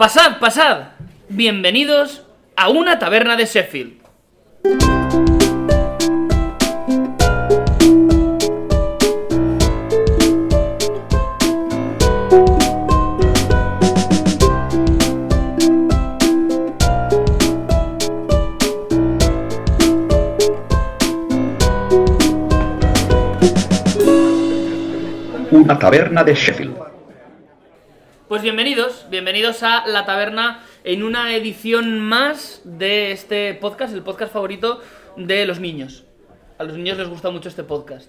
Pasad, pasad. Bienvenidos a una taberna de Sheffield. Una taberna de Sheffield. Pues bienvenidos, bienvenidos a la taberna en una edición más de este podcast, el podcast favorito de los niños. A los niños les gusta mucho este podcast.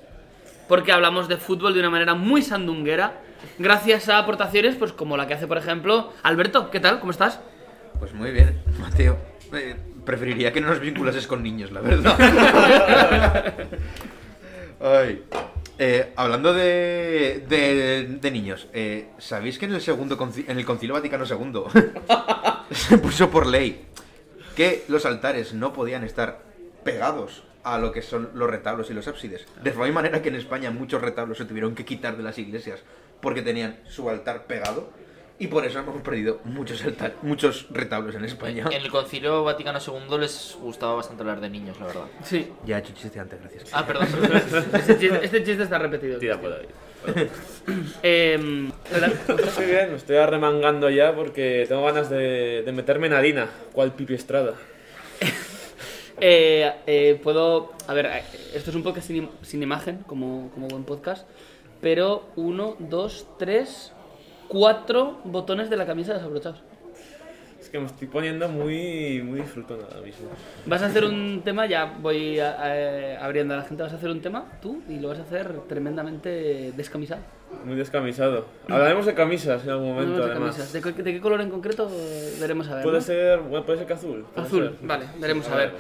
Porque hablamos de fútbol de una manera muy sandunguera, gracias a aportaciones pues como la que hace, por ejemplo, Alberto. ¿Qué tal? ¿Cómo estás? Pues muy bien, Mateo. Eh, preferiría que no nos vinculases con niños, la verdad. Ay. Eh, hablando de, de, de niños, eh, ¿sabéis que en el segundo en el Concilio Vaticano II se puso por ley que los altares no podían estar pegados a lo que son los retablos y los ábsides? De forma manera que en España muchos retablos se tuvieron que quitar de las iglesias porque tenían su altar pegado y por eso hemos perdido muchos muchos retablos en España. En el Concilio Vaticano II les gustaba bastante hablar de niños, la verdad. Sí. Ya he hecho chiste antes, gracias. Ah, perdón. Este chiste, este chiste está repetido. Tira por ahí. Em. Estoy bien, me estoy arremangando ya porque tengo ganas de, de meterme en harina. ¿Cuál Pipi Estrada? Eh, eh, puedo. A ver, eh, esto es un podcast sin, im- sin imagen, como, como buen podcast. Pero uno, dos, tres, cuatro botones de la camisa desabrochados. Es que me estoy poniendo muy, muy disfrutón ahora mismo. Vas a hacer un tema, ya voy a- a- abriendo a la gente. Vas a hacer un tema tú y lo vas a hacer tremendamente descamisado. Muy descamisado. Hablaremos de camisas en algún momento, de además. camisas. ¿De, qué- de qué color en concreto? Eh, Veremos a ver. Puede ¿no? ser, bueno, puede ser que azul. Azul, ser. vale, veremos Sí, a ver.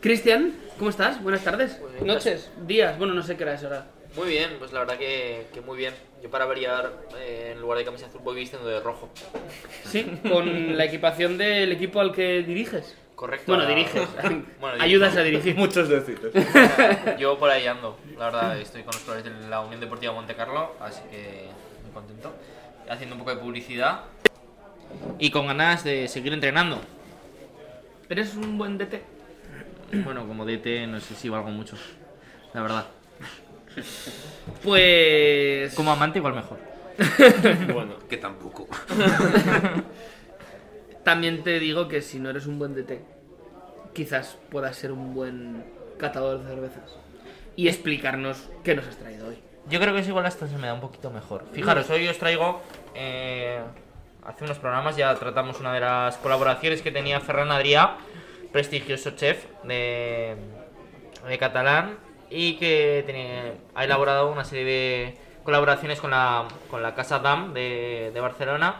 Cristian, ¿cómo estás? Buenas tardes. Muy bien, Noches, días, bueno, no sé qué hora es ahora. Muy bien, pues la verdad que, que muy bien. Yo para variar, eh, en lugar de camisa azul voy vistiendo de rojo. Sí, con la equipación del equipo al que diriges. Correcto. Bueno, diriges. Bueno, Ayudas a dirigir. Muchos deciros. Yo por ahí ando. La verdad, estoy con los colores de la Unión Deportiva Monte Carlo, así que muy contento. Haciendo un poco de publicidad. Y con ganas de seguir entrenando. Eres un buen DT. Bueno, como DT no sé si valgo mucho. La verdad. Pues. Como amante igual mejor. bueno, Que tampoco. También te digo que si no eres un buen DT, quizás puedas ser un buen catador de cervezas. Y explicarnos qué nos has traído hoy. Yo creo que es igual hasta se me da un poquito mejor. Fijaros, hoy os traigo. eh, hace unos programas ya tratamos una de las colaboraciones que tenía Ferran Adrià, prestigioso chef de, de catalán, y que tenía- ha elaborado una serie de colaboraciones con la, con la Casa Dam de, Barcelona.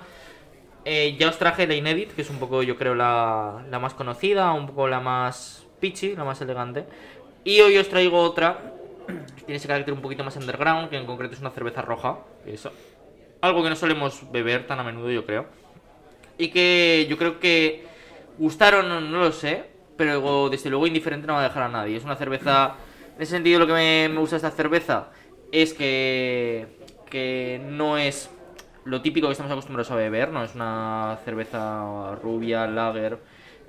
Eh, ya os traje la Inédit, que es un poco, yo creo, la, la más conocida, un poco la más pitchy, la más elegante. Y hoy os traigo otra que tiene ese carácter un poquito más underground, que en concreto es una cerveza roja. que es algo que no solemos beber tan a menudo, yo creo. Y que yo creo que gustaron, no lo sé, pero desde luego indiferente no va a dejar a nadie. Es una cerveza. En ese sentido, lo que me, gusta esta cerveza es que, que no es lo típico que estamos acostumbrados a beber, no es una cerveza rubia, lager,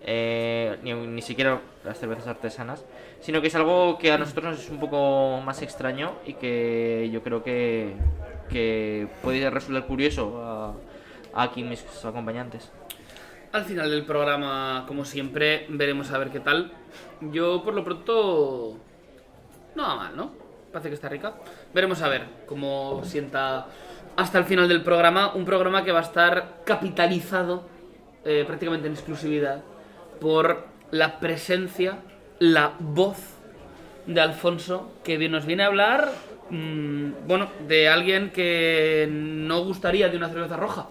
eh, ni, ni siquiera las cervezas artesanas, sino que es algo que a nosotros nos es un poco más extraño y que yo creo que, que puede resultar curioso a, a aquí mis acompañantes. Al final del programa, como siempre, veremos a ver qué tal. Yo, por lo pronto, no va mal, ¿no? Parece que está rica. Veremos a ver cómo sienta hasta el final del programa. Un programa que va a estar capitalizado eh, prácticamente en exclusividad por la presencia, la voz de Alfonso, que nos viene a hablar, mm, bueno, de alguien que no gustaría de una cerveza roja.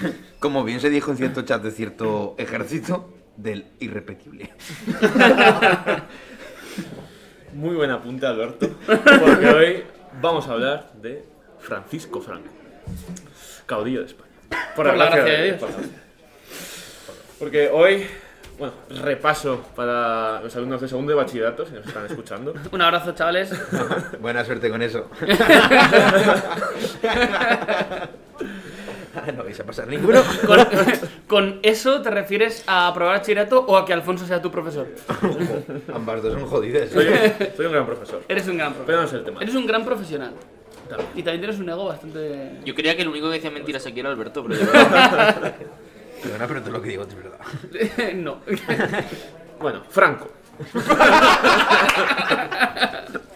Como bien se dijo en cierto chat de cierto ejército, del irrepetible. muy buen apunte, Alberto. Porque hoy vamos a hablar de Francisco Franco, caudillo de España. Por la gracia de Dios. por la gracia de Dios. Porque hoy, bueno, repaso para los alumnos de segundo de bachillerato, si nos están escuchando. Un abrazo, chavales. Buena suerte con eso. no vais a pasar ninguno. ¿Con, con eso te refieres a aprobar bachillerato o a que Alfonso sea tu profesor? Ambas dos son jodidas. Soy, soy un gran profesor. Eres un gran Pero profesional. no es el tema. Eres un gran profesional. Y también tienes un ego bastante... Yo creía que el único que decía mentiras aquí era Alberto, pero yo Perdona, pero todo lo que digo es verdad. no. Bueno, Franco.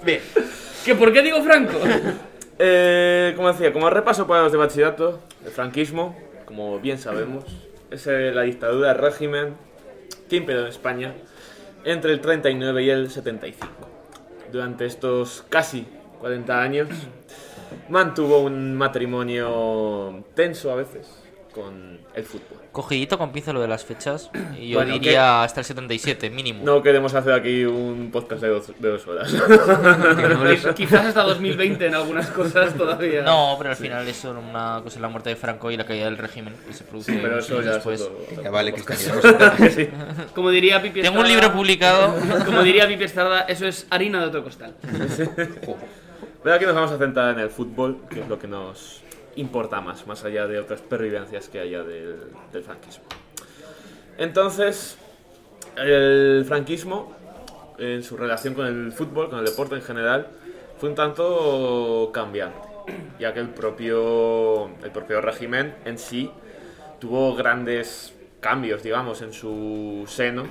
Bien. ¿Que ¿Por qué digo Franco? Eh, como decía, como repaso para los de bachillerato, el franquismo, como bien sabemos, es eh, la dictadura, el régimen que imperó en España entre el 39 y el 75. Durante estos casi 40 años mantuvo un matrimonio tenso a veces con el fútbol. Cogidito con pinza lo de las fechas. Y yo Bueno, diría hasta el 77, mínimo. No queremos hacer aquí un podcast de dos, de dos horas. Quizás hasta 2020 en algunas cosas todavía. No, pero al final eso era una cosa es la muerte de Franco y la caída del régimen que se produce Pero unos eso ya después. es otro- Ya vale, cristianismo. Sí. Como diría Pipi Tengo un libro publicado. Como diría Pipi Estrada, eso es harina de otro costal. Pero aquí nos vamos a centrar en el fútbol, que es lo que nos importa más, más allá de otras pervivencias que haya del, franquismo. Entonces, el franquismo, en su relación con el fútbol, con el deporte en general, fue un tanto cambiante, ya que el propio, el propio régimen en sí tuvo grandes cambios, digamos, en su seno,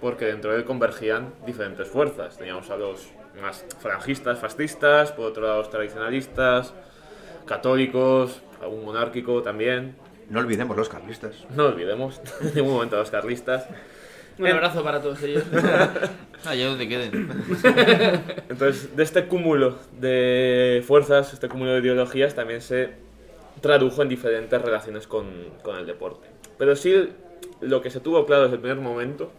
porque dentro de él convergían diferentes fuerzas. Teníamos a los más franjistas, fascistas, por otro lado los tradicionalistas, católicos, algún monárquico también. No olvidemos los carlistas. No olvidemos en ningún momento a los carlistas. Un abrazo para todos ellos. Allá donde queden. Entonces, de este cúmulo de fuerzas, este cúmulo de ideologías, también se tradujo en diferentes relaciones con, con el deporte. Pero sí, lo que se tuvo claro desde el primer momento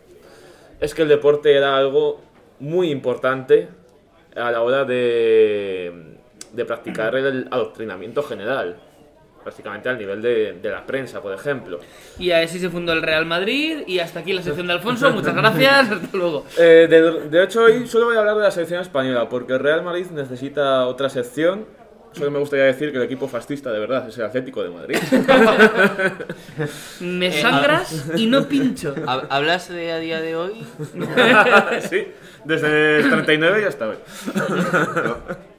es que el deporte era algo muy importante a la hora de, de practicar el adoctrinamiento general, prácticamente al nivel de, de la prensa, por ejemplo. Y así se fundó el Real Madrid. Y hasta aquí la sección de Alfonso. Muchas gracias. Hasta luego. Eh, de, de hecho, hoy solo voy a hablar de la selección española, porque el Real Madrid necesita otra sección. Solo me gustaría decir que el equipo fascista de verdad es el Atlético de Madrid. Me sangras y no pincho. Hab- ¿Hablas de a día de hoy? sí, desde el 39 ya está hoy.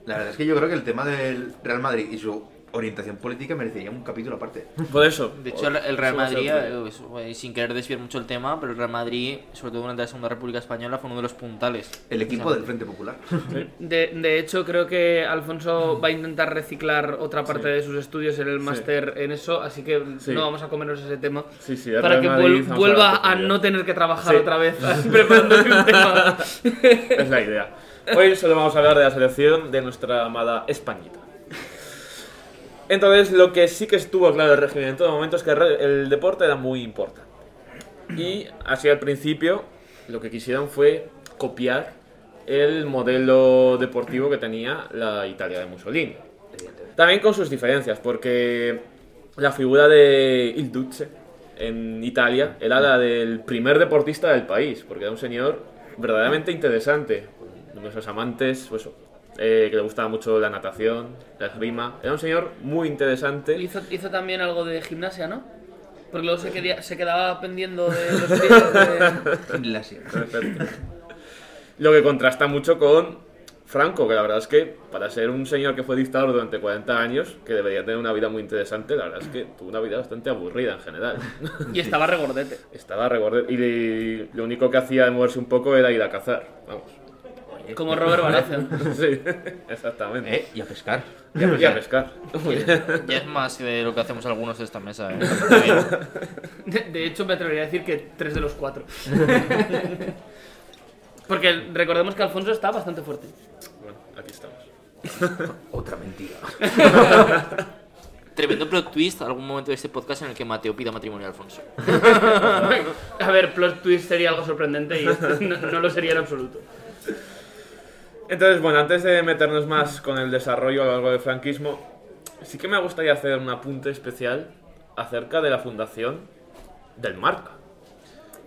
La verdad es que yo creo que el tema del Real Madrid y su orientación política merecería un capítulo aparte. Por eso. De hecho, el- Real Madrid, eh, sin querer desviar mucho el tema, pero el Real Madrid, sobre todo durante la Segunda República Española, fue uno de los puntales. El equipo del Frente Popular. De, de hecho, creo que Alfonso va a intentar reciclar otra parte de sus estudios en el máster en eso, así que Sí. no vamos a comernos ese tema. Sí, sí, para Real que Madrid, a vuelva a no tener que trabajar Sí. otra vez preparándose un tema. Es la idea. Hoy solo vamos a hablar de la selección de nuestra amada Españita. Entonces, lo que sí que estuvo claro el régimen en todo momento es que el deporte era muy importante. Y así al principio, lo que quisieron fue copiar el modelo deportivo que tenía la Italia de Mussolini. También con sus diferencias, porque la figura de Il Duce en Italia era la del primer deportista del país, porque era un señor verdaderamente interesante. Nuestros amantes, pues, eh, que le gustaba mucho la natación, la esgrima. Era un señor muy interesante. Hizo, hizo también algo de gimnasia, ¿no? Porque luego se, quería- se quedaba pendiendo de los pies. de- Gimnasia. Perfecto. Lo que contrasta mucho con Franco, que la verdad es que para ser un señor que fue dictador durante 40 años, que debería tener una vida muy interesante, la verdad es que tuvo una vida bastante aburrida en general. Y estaba regordete. Estaba regordete y lo único que hacía de moverse un poco era ir a cazar. Vamos. Como Robert Baratheon. Sí, exactamente. Eh, y a pescar. Y a, y a pescar. Ya es más de lo que hacemos algunos de esta mesa, ¿eh? De, de hecho, me atrevería a decir que tres de los cuatro. Porque recordemos que Alfonso está bastante fuerte. Bueno, aquí estamos. Otra mentira. Tremendo plot twist, algún momento de este podcast en el que Mateo pida matrimonio a Alfonso. A ver, plot twist sería algo sorprendente y no, no lo sería en absoluto. Entonces, bueno, antes de meternos más con el desarrollo a lo largo del franquismo, sí que me gustaría hacer un apunte especial acerca de la fundación del Marca.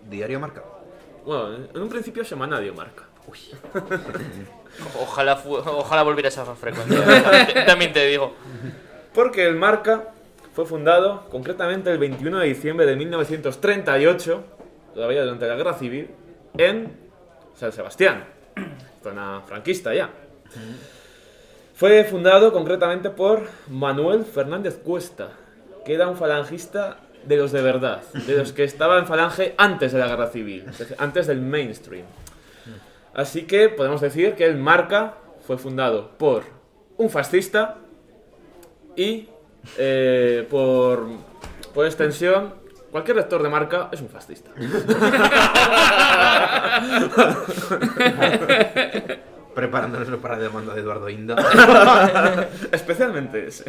Diario marca. Bueno, en un principio semanario Marca. Ojalá, fu- ojalá volviera a esa frecuencia. También te digo. Porque el Marca fue fundado concretamente el 21 de diciembre de 1938, todavía durante la Guerra Civil, en San Sebastián, zona franquista ya. Fue fundado concretamente por Manuel Fernández Cuesta, que era un falangista de los de verdad, de los que estaba en falange antes de la Guerra Civil, antes del mainstream. Así que podemos decir que el Marca fue fundado por un fascista y eh, por, por extensión, cualquier lector de Marca es un fascista. Preparándonos para la demanda de Eduardo Inda. Especialmente ese.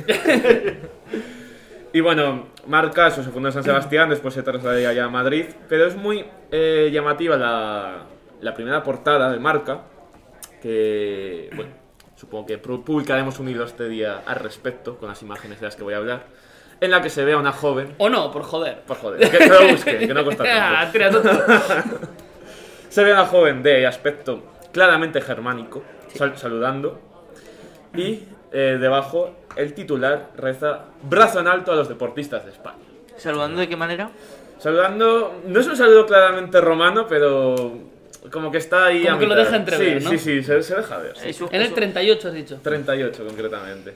y bueno, Marca, eso se fundó en San Sebastián, después se trasladó allá a Madrid, pero es muy eh, llamativa la, la primera portada de Marca, que, bueno, supongo que pu- publicaremos un hilo este día al respecto, con las imágenes de las que voy a hablar, en la que se ve a una joven, O no, por joder. por joder, que, que lo busquen, que no cuesta Ah, tonto. Se ve a una joven de aspecto claramente germánico, sal- saludando, y eh, debajo el titular reza brazo en alto a los deportistas de España. ¿Saludando de qué manera? Saludando, no es un saludo claramente romano, pero como que está ahí Como a que lo mitad. deja entrever, sí, ¿no? Sí, sí, se, se deja ver. sí. En el un- 38 has dicho. 38 concretamente.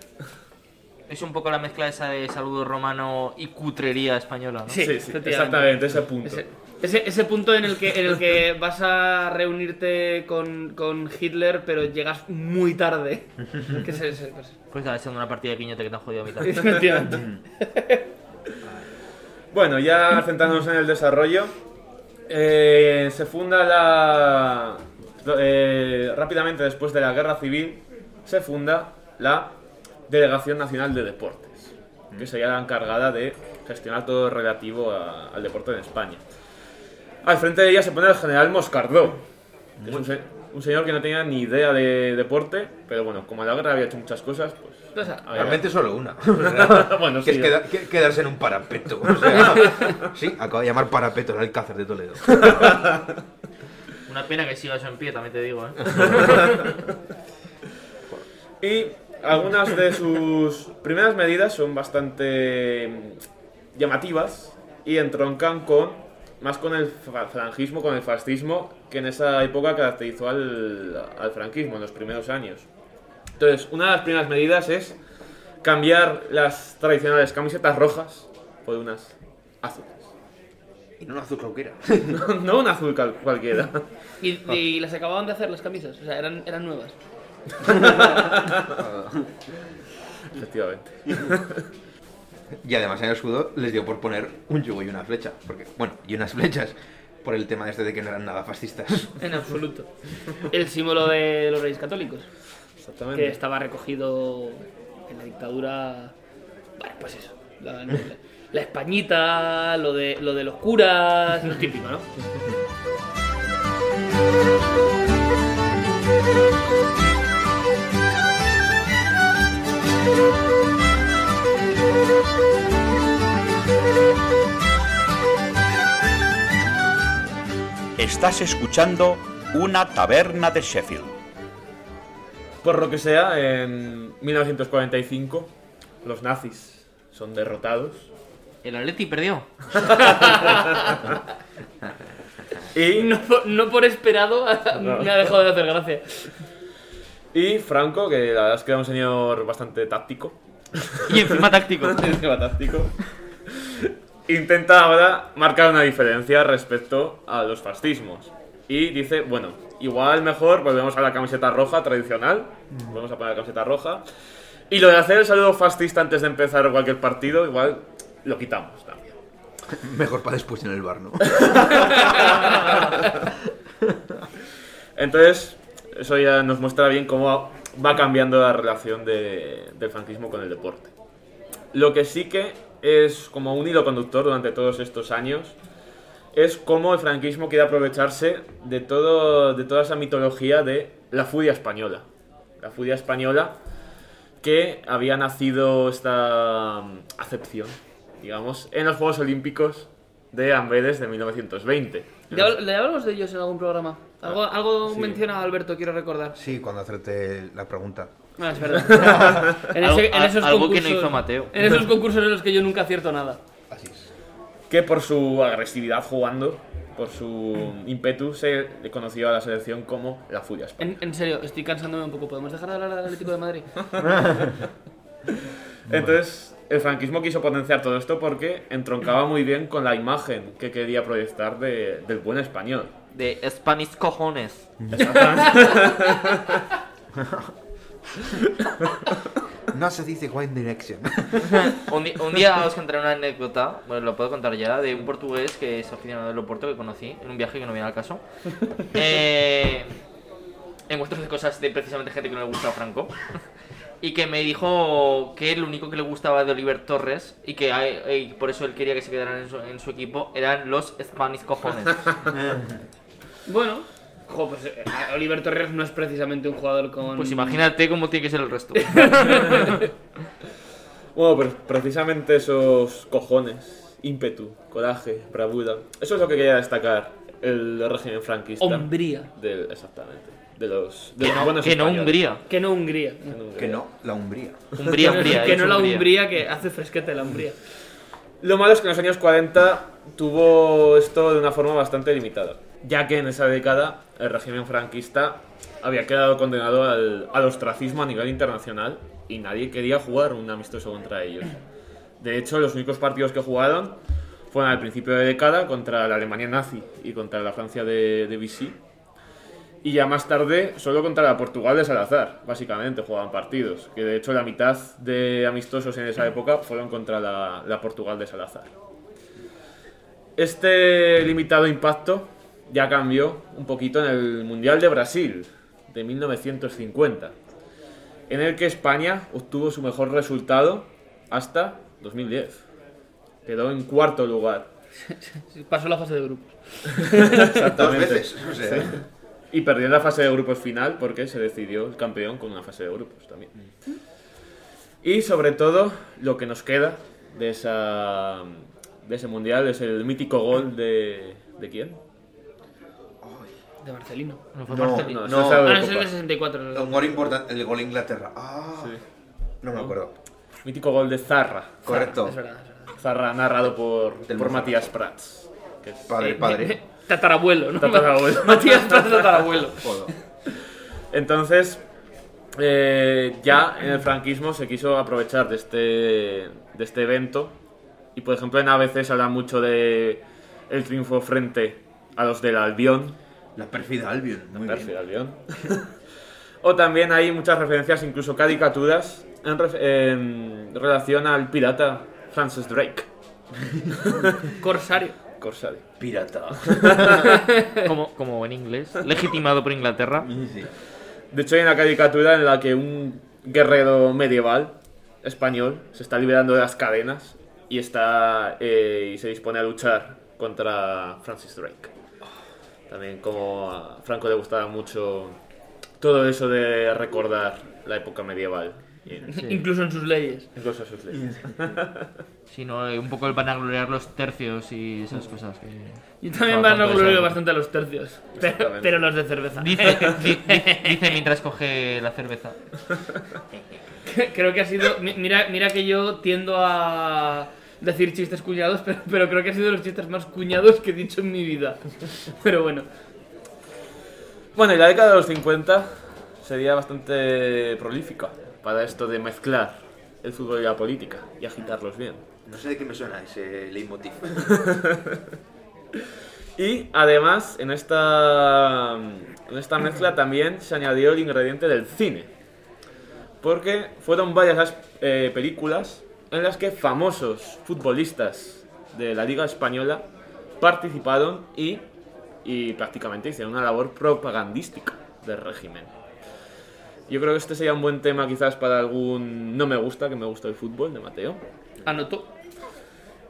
Es un poco la mezcla esa de saludo romano y cutrería española, ¿no? Sí, Sí, sí, exactamente, ese punto. Ese, ese, ese punto en el que en el que vas a reunirte con, con Hitler, pero llegas muy tarde. que es ese, pues, Pues estaba echando una partida de quiñote que te han jodido a mitad. efectivamente. Bueno, ya centrándonos en el desarrollo, eh, se funda la... eh, rápidamente después de la Guerra Civil, se funda la Delegación Nacional de Deportes, que sería la encargada de gestionar todo lo relativo a- al deporte en España. Al frente de ella se pone el general Moscardó, que es un, se- un señor que no tenía ni idea de deporte, pero bueno, como en la guerra había hecho muchas cosas, pues... Realmente solo una. Bueno, que sí. es queda- que- quedarse en un parapeto. O sea, sí, acabo de llamar parapeto el Alcázar de Toledo. Una pena que siga eso en pie, también te digo, ¿eh? Y algunas de sus primeras medidas son bastante llamativas y entroncan con más con el falangismo, con el fascismo que en esa época caracterizó al, al franquismo en los primeros años. Entonces, una de las primeras medidas es cambiar las tradicionales camisetas rojas por unas azules. Y no un azul cualquiera. No, no un azul cualquiera. y, y las acababan de hacer las camisas, o sea, eran, eran nuevas. Efectivamente. Y además en el escudo les dio por poner un yugo y una flecha. Porque, bueno, y unas flechas. Por el tema este de que no eran nada fascistas. En absoluto. El símbolo de los reyes católicos, que Exactamente. estaba recogido en la dictadura. Bueno, pues eso. La, la- la españita, lo de, lo de los curas, lo típico, ¿no? Estás escuchando Una Taberna de Sheffield. Por lo que sea, en 1945 los nazis son derrotados El Atleti perdió. y, No, por- no por esperado me ha dejado de hacer gracia. Y Franco, que la verdad es que era un señor bastante táctico, Y encima táctico. encima táctico, intenta ahora marcar una diferencia respecto a los fascismos. Y dice, bueno, igual mejor volvemos a la camiseta roja tradicional, volvemos a poner la camiseta roja, y lo de hacer el saludo fascista antes de empezar cualquier partido, igual lo quitamos también. Mejor para después en el bar, ¿no? Entonces, eso ya nos muestra bien cómo va cambiando la relación de- del franquismo con el deporte. Lo que sí que es como un hilo conductor durante todos estos años es cómo el franquismo quiere aprovecharse de, todo, de toda esa mitología de la furia española. La furia española que había nacido esta mm, acepción, digamos, en los Juegos Olímpicos de Amberes de 1920. ¿Le, habl- le hablamos de ellos en algún programa? Algo, algo sí. menciona Alberto, quiero recordar. Sí, cuando hacerte la pregunta. Ah, es verdad. en, Algo- ese- en esos algo que no concursos- hizo Mateo. En esos concursos en los que yo nunca acierto nada. Así es. Que por su agresividad jugando, por su ímpetu, se le conoció a la selección como la Furia en serio, estoy cansándome un poco. ¿Podemos dejar de hablar del Atlético de Madrid? Entonces, el franquismo quiso potenciar todo esto porque entroncaba muy bien con la imagen que quería proyectar de- del buen español. De Spanish cojones. No se dice One Direction. Un, di- un día os contaré una anécdota, bueno, lo puedo contar ya, de un portugués que es aficionado del Oporto que conocí en un viaje que no viene al caso. Eh, encuentros de cosas de precisamente gente que no le gusta a Franco. Y que me dijo que lo único que le gustaba de Oliver Torres y que hay- y por eso él quería que se quedaran en su, en su equipo eran los Spanish cojones. Bueno, jo, pues eh, Oliver Torres no es precisamente un jugador con. Pues imagínate cómo tiene que ser el resto. Bueno, pues precisamente esos cojones, ímpetu, coraje, bravura. Eso es lo que quería destacar el régimen franquista. Hombría. Del, exactamente. De los, de Que los no, buenos que no españoles. Hungría. Que no Hungría. Que no Hungría. que no, la Umbría. Hungría, Hungría. he que no la Hungría. Hungría que hace fresquete la Hungría. Lo malo es que en los años 40 tuvo esto de una forma bastante limitada, ya que en esa década el régimen franquista había quedado condenado al, al ostracismo a nivel internacional y nadie quería jugar un amistoso contra ellos. De hecho, los únicos partidos que jugaron fueron al principio de década contra la Alemania nazi y contra la Francia de, de Vichy. Y ya más tarde, solo contra la Portugal de Salazar, básicamente, jugaban partidos. Que de hecho la mitad de amistosos en esa época fueron contra la, la Portugal de Salazar. Este limitado impacto ya cambió un poquito en el Mundial de Brasil de 1950, en el que España obtuvo su mejor resultado hasta 2010. Quedó en cuarto lugar. Pasó la fase de grupos. Dos Exactamente. veces. O sea, Y perdió en la fase de grupos final porque se decidió el campeón con una fase de grupos también. Y sobre todo, lo que nos queda de, esa, de ese mundial es el mítico gol de. ¿De quién? De Marcelino. No fue No, Marcelino. No, No. Ah, de es el Copa. de 64. un gol importante, el gol Inglaterra. Ah, Sí. no me acuerdo. Mítico gol de Zarra. Correcto. Es verdad, es verdad. Zarra narrado por, por. Matías Prats. Que es Padre, padre. Tatarabuelo, ¿no? Tatarabuelo. Matías Prats tatarabuelo. Entonces, eh, ya en el franquismo se quiso aprovechar de este, de este evento. Y por ejemplo, en ABC se habla mucho de el triunfo frente a los del Albión. La pérfida Albion. Muy Perfil bien. Albión. o también hay muchas referencias, incluso caricaturas, en, ref- en relación al pirata Francis Drake. Corsario. Corsario. Pirata. Como, como en inglés. Legitimado por Inglaterra. Sí. De hecho, hay una caricatura en la que un guerrero medieval español se está liberando de las cadenas y está eh, y se dispone a luchar contra Francis Drake. También como a Franco le gustaba mucho todo eso de recordar la época medieval. Y Incluso en sus leyes. incluso sus leyes. Sino eh, un poco el vanagloriar los tercios y esas cosas que... Yo también van a deseo. bastante a los tercios. Pero, pero los de cerveza. Dice, di- di- dice mientras coge la cerveza. creo que ha sido. mi- Mira, mira que yo tiendo a decir chistes cuñados, pero, pero creo que ha sido de los chistes más cuñados que he dicho en mi vida. Pero bueno. Bueno, y la década de los 50 sería bastante prolífica para esto de mezclar el fútbol y la política y agitarlos bien. No sé de qué me suena ese leitmotiv. Y además, en esta, en esta mezcla también se añadió el ingrediente del cine. Porque fueron varias las eh, películas en las que famosos futbolistas de la Liga Española participaron y, y prácticamente hicieron una labor propagandística del régimen. Yo creo que este sería un buen tema quizás para algún no me gusta, que me gusta el fútbol, de Mateo. Anoto.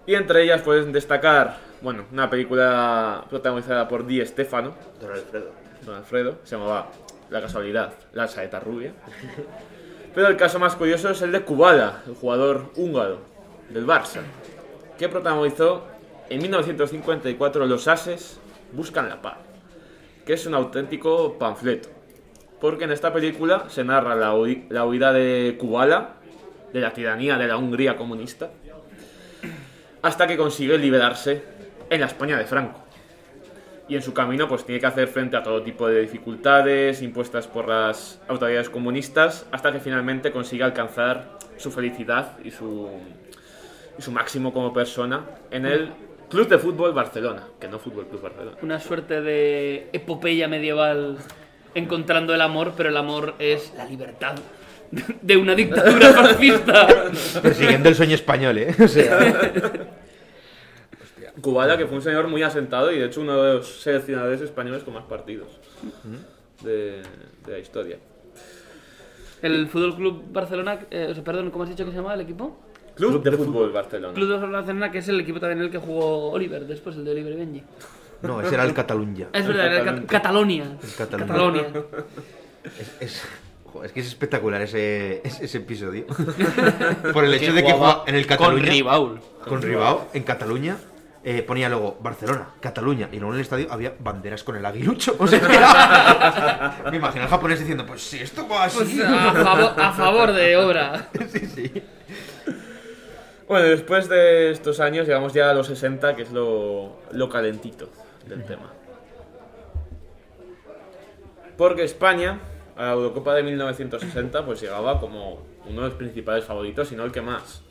Y entre ellas pueden destacar, bueno, una película protagonizada por Di Stefano, Don Alfredo. Don Alfredo, se llamaba La casualidad, la saeta rubia. Pero el caso más curioso es el de Kubala, el jugador húngaro del Barça, que protagonizó en 1954 Los Ases buscan la paz, que es un auténtico panfleto. porque en esta película se narra la, la huida de Kubala, de la tiranía de la Hungría comunista, hasta que consigue liberarse en la España de Franco. Y en su camino pues tiene que hacer frente a todo tipo de dificultades impuestas por las autoridades comunistas, hasta que finalmente consigue alcanzar su felicidad y su, y su máximo como persona en el Club de Fútbol Barcelona, que no Fútbol Club Barcelona. Una suerte de epopeya medieval encontrando el amor, pero el amor es la libertad de una dictadura fascista. Persiguiendo el sueño español, ¿eh? O sea, Kubala, que fue un señor muy asentado y de hecho uno de los seleccionadores españoles con más partidos de, de la historia. El Fútbol Club Barcelona, eh, o sea, perdón, ¿cómo has dicho que se llama el equipo? Club, de, Fútbol Barcelona. Club de Barcelona, que es el equipo también en el que jugó Oliver, después el de Oliver y Benji. no, ese era el Catalunya. Es verdad, era Cat- Catalonia. Catalunya. Catalonia. Es, es- jo, es que es espectacular ese, ese, ese episodio. Por el hecho de que jugaba juega en el Con Cataluña. Ribaul. Con Ribao, en Cataluña. eh, ponía luego Barcelona, Cataluña, y luego en el estadio había banderas con el aguilucho. O sea, que era- Me imagino al japonés diciendo, pues si esto va así. Pues a, favor, a favor de obra. sí, sí. Bueno, después de estos años llegamos ya a los 60, que es lo, lo calentito del tema. Porque España, a la Eurocopa de 1960, pues llegaba como uno de los principales favoritos, y no el que más.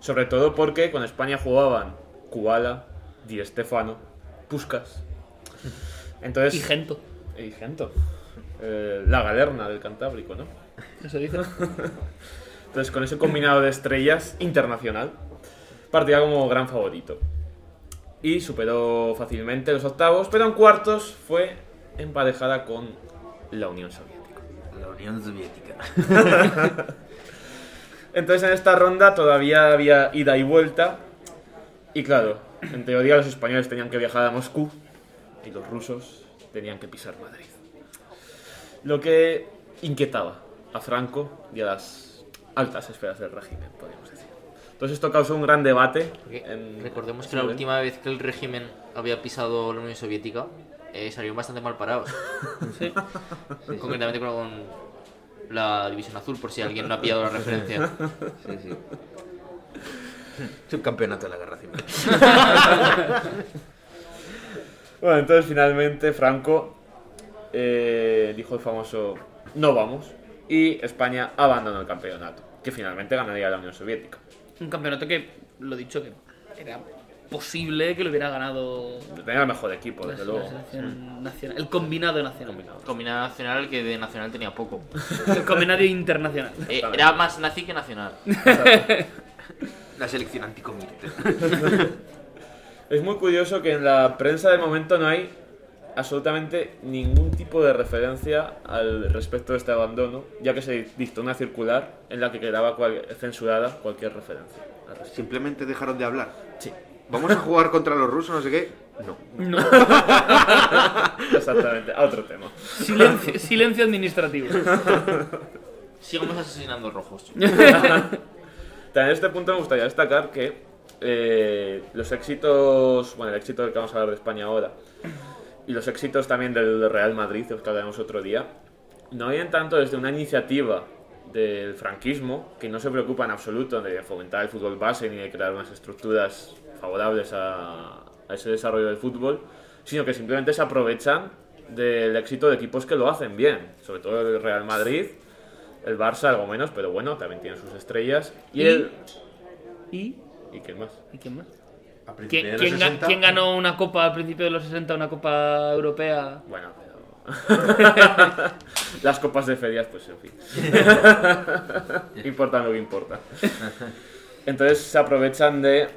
Sobre todo porque con España jugaban Kubala, Di Stefano, Puskas. Entonces, Y Gento. y Gento. Eh, la galerna del Cantábrico, ¿no? Eso dice. Entonces, con ese combinado de estrellas internacional, partía como gran favorito. Y superó fácilmente los octavos, pero en cuartos fue emparejada con la Unión Soviética. Unión Soviética. Entonces, en esta ronda todavía había ida y vuelta. Y claro, en teoría los españoles tenían que viajar a Moscú y los rusos tenían que pisar Madrid. Lo que inquietaba a Franco y a las altas esferas del régimen, podríamos decir. Entonces esto causó un gran debate. En- Recordemos que la última vez que el régimen había pisado la Unión Soviética eh, salieron bastante mal parados. Sí. Concretamente con la División Azul, por si alguien no ha pillado la referencia. Sí, sí. Subcampeonato de la guerra civil. Bueno, entonces finalmente Franco eh, dijo el famoso no vamos y España abandonó el campeonato, que finalmente ganaría la Unión Soviética. Un campeonato que, lo dicho, que era posible que lo hubiera ganado Tenía el mejor equipo, desde la luego. selección nacional. El combinado nacional. Combinado. Combinado nacional que de nacional tenía poco. El combinado internacional. Eh, era más nazi que nacional. La selección anticomité. Es muy curioso que en la prensa del momento no hay absolutamente ningún tipo de referencia al respecto de este abandono, ya que se dictó una circular en la que quedaba cual- censurada cualquier referencia. Simplemente dejaron de hablar. Sí, Vamos a jugar contra los rusos, no sé qué. No. No. exactamente, a otro tema. Silencio, silencio administrativo. Sigamos asesinando rojos. También en este punto me gustaría destacar que eh, los éxitos, bueno, el éxito del que vamos a hablar de España ahora, y los éxitos también del Real Madrid, de los que hablaremos otro día, no vienen tanto desde una iniciativa del franquismo, que no se preocupa en absoluto de fomentar el fútbol base ni de crear unas estructuras favorables a, a ese desarrollo del fútbol, sino que simplemente se aprovechan del éxito de equipos que lo hacen bien, sobre todo el Real Madrid, el Barça algo menos, pero bueno, también tiene sus estrellas, y, Y- el... ¿Y? ¿Y qué más? ¿Y quién más? ¿Quién, quién ga- 60, quién ganó una copa al principio de los 60, una copa europea? Bueno. Las copas de ferias, pues en fin. importa lo que importa. Entonces se aprovechan de,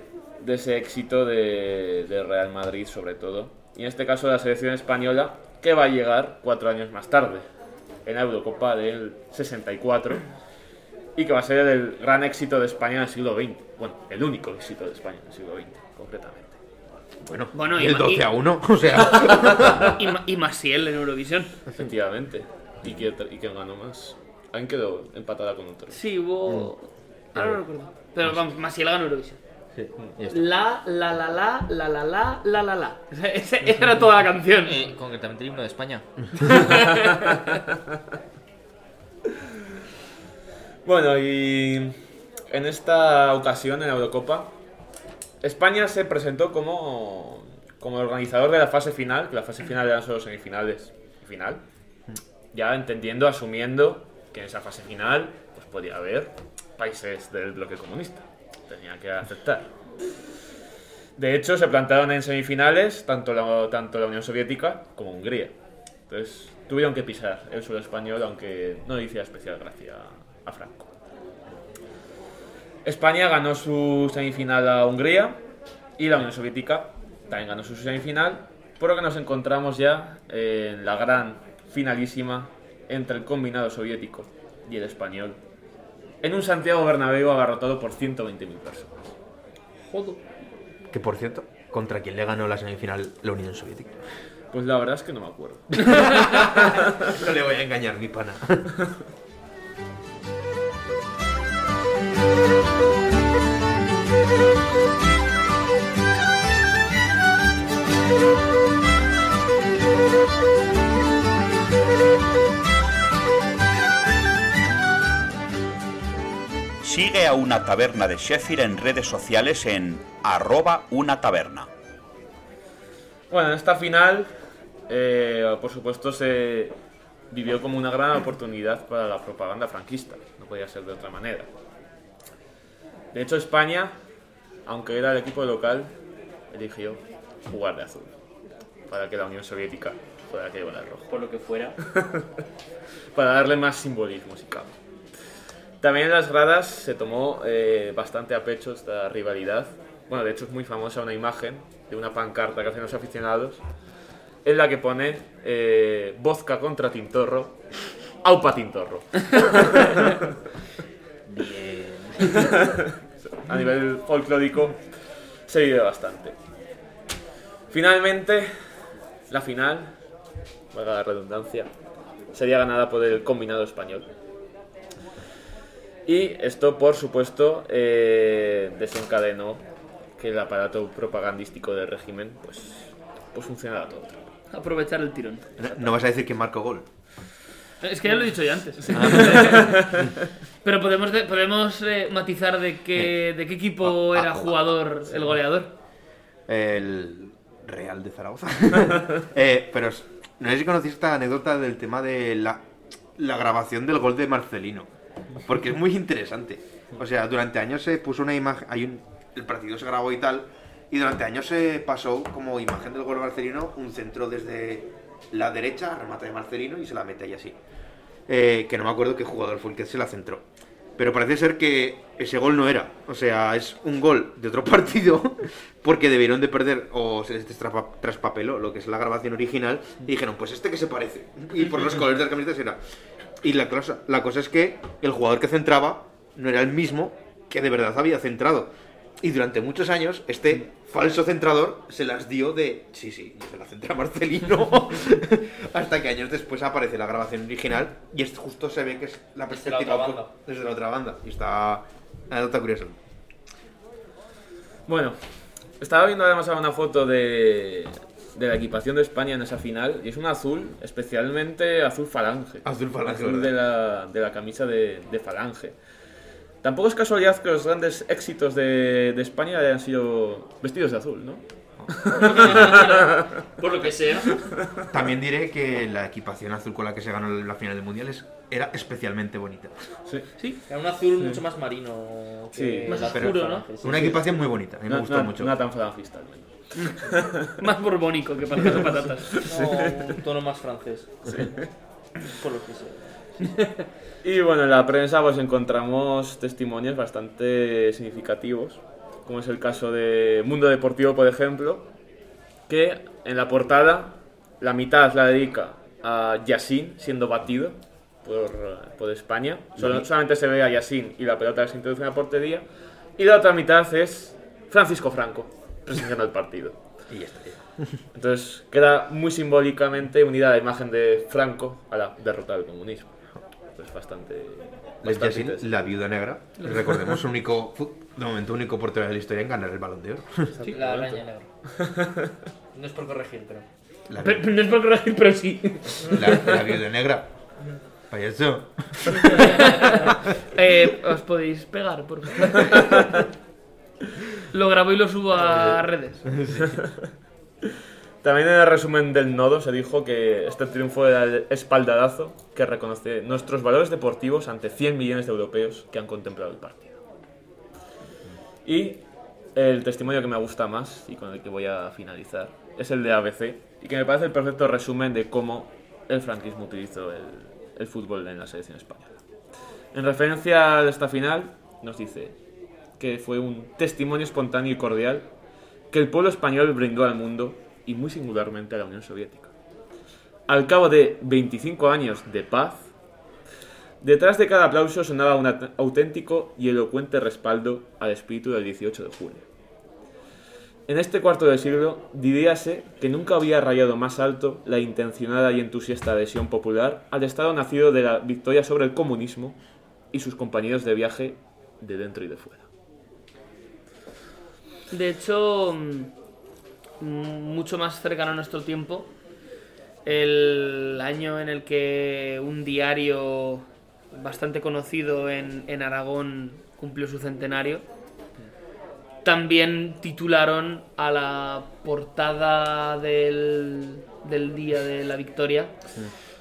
de ese éxito de, de Real Madrid, sobre todo. Y en este caso la selección española, que va a llegar cuatro años más tarde, en la Eurocopa del 64. Y que va a ser el gran éxito de España en el siglo XX. Bueno, el único éxito de España en el siglo XX, concretamente. Bueno, Bueno, y el ma- 12 y- a 1. O sea. Y, Ma- y Masiel en Eurovisión. Efectivamente. ¿Y quién, y quién ganó más? Alguien quedó empatada con otro. Sí, hubo. Ahora no recuerdo. Pero vamos, Masiel ganó Eurovisión. Sí. La, la, la, la, la, la, la, la, la, la. Esa esa era toda la canción. Eh, concretamente el himno de España. Bueno, y en esta ocasión, en la Eurocopa, España se presentó como, como organizador de la fase final, que la fase final eran solo semifinales y final. Ya entendiendo, asumiendo que en esa fase final pues podía haber países del bloque comunista. Tenía que aceptar. De hecho, se plantaron en semifinales tanto la, tanto la Unión Soviética como Hungría. Entonces, tuvieron que pisar el suelo español, aunque no le hiciera especial gracia a Franco. España ganó su semifinal a Hungría y la Unión Soviética también ganó su semifinal, por lo que nos encontramos ya en la gran finalísima entre el combinado soviético y el español, en un Santiago Bernabéu abarrotado por 120.000 personas. Joder. Que por cierto, ¿contra quién le ganó la semifinal la Unión Soviética? Pues la verdad es que no me acuerdo. No le voy a engañar, mi pana. Sigue a una taberna de Sheffield en redes sociales en arroba una taberna. Bueno, en esta final, eh, por supuesto, se vivió como una gran oportunidad para la propaganda franquista. No podía ser de otra manera. De hecho, España, aunque era el equipo local, eligió jugar de azul. Para que la Unión Soviética fuera que llevara el rojo. Por lo que fuera. para darle más simbolismo, si cabe. También en las gradas se tomó eh, bastante a pecho esta rivalidad. Bueno, de hecho es muy famosa una imagen de una pancarta que hacen los aficionados en la que pone eh, vodka contra Tintorro, aupa Tintorro. a nivel folclórico se vive bastante. Finalmente, la final, valga la redundancia, sería ganada por el combinado español. Y esto, por supuesto, eh, desencadenó que el aparato propagandístico del régimen pues, pues funcionara todo. Aprovechar el tirón. No vas a decir que marcó gol. Es que ya lo he dicho ya antes. Pero podemos, de- podemos eh, matizar de qué, de qué equipo Ah, era ah, jugador el goleador. El Real de Zaragoza. Eh, pero no sé si conocéis esta anécdota del tema de la, la grabación del gol de Marcelino. Porque es muy interesante. O sea, durante años se puso una imagen. Hay un, el partido se grabó y tal. Y durante años se pasó como imagen del gol de Marcelino un centro desde la derecha, remata de Marcelino y se la mete ahí así. Eh, que no me acuerdo qué jugador fue el que se la centró. Pero parece ser que ese gol no era. O sea, es un gol de otro partido porque debieron de perder o se les traspa- traspapeló lo que es la grabación original y dijeron, pues este que se parece. Y por los colores de las camisetas era. Y la cosa, la cosa es que el jugador que centraba no era el mismo que de verdad había centrado. Y durante muchos años este falso centrador se las dio de, sí, sí, yo se la centré a Marcelino. Hasta que años después aparece la grabación original y es justo se ve que es la Desde la perspectiva otra opu- banda. desde la otra banda. Y está anécdota curiosa. Bueno, estaba viendo además ahora una foto de, de la equipación de España en esa final y es un azul, especialmente azul falange. Azul falange, Azul de la, de la camisa de, de falange. Tampoco es casualidad que los grandes éxitos de, de España hayan sido vestidos de azul, ¿no? Por lo que sea. También diré que la equipación azul con la que se ganó la final del mundial es- era especialmente bonita. Sí. Sí. Era un azul mucho más marino. Sí, más el azul oscuro, ¿no? Una equipación muy bonita, a mí me No, gustó no- mucho. no tan falangista, al menos. Más borbónico que para de patatas. No, un tono más francés. Por lo que sea. Y bueno, en la prensa pues encontramos testimonios bastante significativos, como es el caso de Mundo Deportivo, por ejemplo, que en la portada la mitad la dedica a Yassin siendo batido por, por España. Solo- solamente se ve a Yassin y la pelota se introduce en la portería. Y la otra mitad es Francisco Franco presenciando el partido. Y ya está. ya. Entonces queda muy simbólicamente unida la imagen de Franco a la derrota del comunismo. Pues bastante... Les bastante la viuda negra, recordemos, único, de momento único portero de la historia en ganar el balón de oro. La araña negra. No es por corregir, pero. La, Pero- No es por corregir, pero sí. la- la viuda negra. Payaso. Eh, os podéis pegar, por favor. Lo grabo y lo subo a redes. También en el resumen del nodo se dijo que este triunfo era el espaldarazo que reconoce nuestros valores deportivos ante 100 millones de europeos que han contemplado el partido. Y el testimonio que me gusta más y con el que voy a finalizar es el de ABC y que me parece el perfecto resumen de cómo el franquismo utilizó el, el fútbol en la selección española. En referencia a esta final, nos dice que fue un testimonio espontáneo y cordial que el pueblo español brindó al mundo y muy singularmente a la Unión Soviética. Al cabo de 25 años de paz, detrás de cada aplauso sonaba un auténtico y elocuente respaldo al espíritu del 18 de julio. En este cuarto de siglo diríase que nunca había rayado más alto la intencionada y entusiasta adhesión popular al Estado nacido de la victoria sobre el comunismo y sus compañeros de viaje de dentro y de fuera. De hecho, mm, mucho más cercano a nuestro tiempo, el año en el que un diario bastante conocido en, en Aragón cumplió su centenario, también titularon a la portada del, del día de la victoria,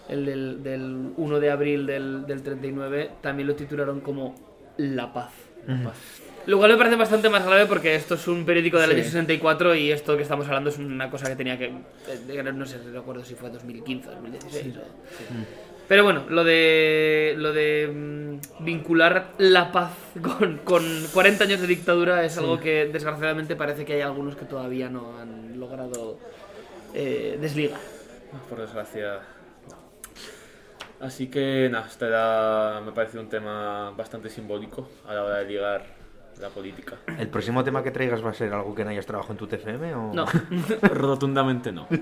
el del, del 1 de abril del, del 39, también lo titularon como La Paz. Lo cual me parece bastante más grave porque esto es un periódico del Sí. año 64 y esto que estamos hablando es una cosa que tenía que... eh, No sé, recuerdo si fue 2015 o 2016. o- Pero bueno, lo de, lo de mm, vincular la paz con, con 40 años de dictadura es algo que desgraciadamente parece que hay algunos que todavía no han logrado eh, desligar. Por desgracia. Así que nada, este era, me parece un tema bastante simbólico a la hora de ligar la política. ¿El próximo tema que traigas va a ser algo que no hayas trabajado en tu TFM o...? No. Rotundamente no.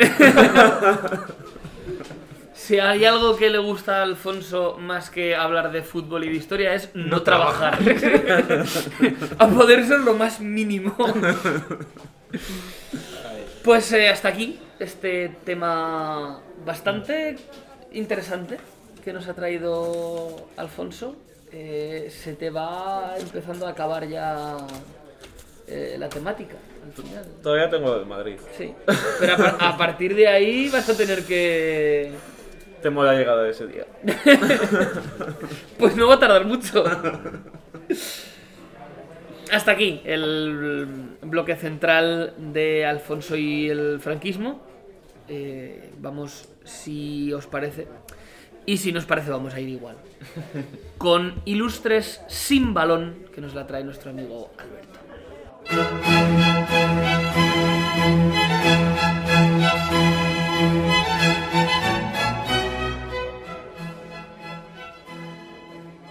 Si hay algo que le gusta a Alfonso más que hablar de fútbol y de historia es no, No trabajar. a poder ser lo más mínimo. Pues eh, hasta aquí este tema bastante interesante que nos ha traído Alfonso. Eh, se te va empezando a acabar ya eh, la temática al final. Todavía tengo el Madrid. Sí, pero a, par- a partir de ahí vas a tener que... Temo la llegada de ese día. Pues no va a tardar mucho. Hasta aquí el bloque central de Alfonso y el franquismo. Eh, vamos, si os parece. Y si nos parece, vamos a ir igual. Con ilustres sin balón que nos la trae nuestro amigo Alberto.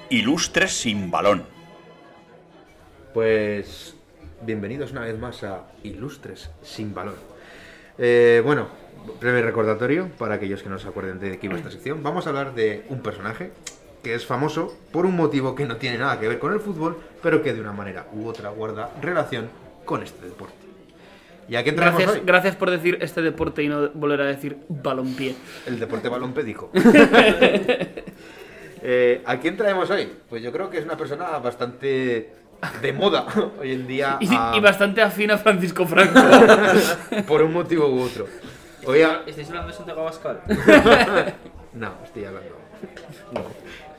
Ilustres sin balón. Pues bienvenidos una vez más a Ilustres sin balón. Eh, bueno, breve recordatorio para aquellos que no se acuerden de qué iba esta sección. Vamos a hablar de un personaje que es famoso por un motivo que no tiene nada que ver con el fútbol, pero que de una manera u otra guarda relación con este deporte. ¿Y a traemos Gracias, hoy? gracias por decir este deporte y no volver a decir balompié. El deporte balonpédico. Eh, ¿A quién traemos hoy? Pues yo creo que es una persona bastante de moda hoy en día. Y, a- y bastante afín a Francisco Franco. por un motivo u otro. Hoy a- ¿Estáis hablando de Santiago Abascal? No, estoy hablando. No.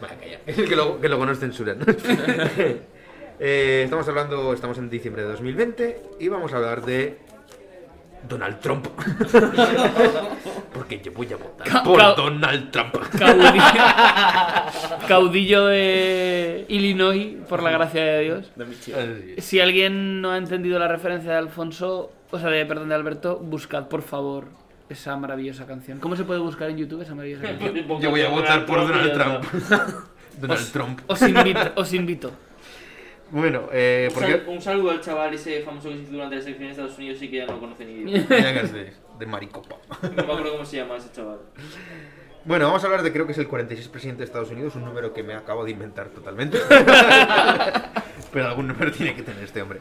Calla. Es que lo, que luego nos censuran. Eh, estamos hablando, estamos en diciembre de 2020 y vamos a hablar de Donald Trump. Porque yo voy a votar Ca- por Donald Trump. Caudillo, caudillo de Illinois, por la gracia de Dios. De. Si alguien no ha entendido la referencia de Alfonso, o sea, de, perdón, de Alberto, buscad por favor esa maravillosa canción. ¿Cómo se puede buscar en YouTube esa maravillosa canción? Yo voy a votar por Donald Trump. Donald Os- Trump. Os invito. Os invito. Bueno, eh, Un, saludo al chaval ese famoso que se hizo durante las elecciones de Estados Unidos y que ya no lo conoce ni Dios. De, de maricopa. No me acuerdo cómo se llama ese chaval. Bueno, vamos a hablar de creo que es el 46 presidente de Estados Unidos, un número que me acabo de inventar totalmente. Pero algún número tiene que tener este hombre.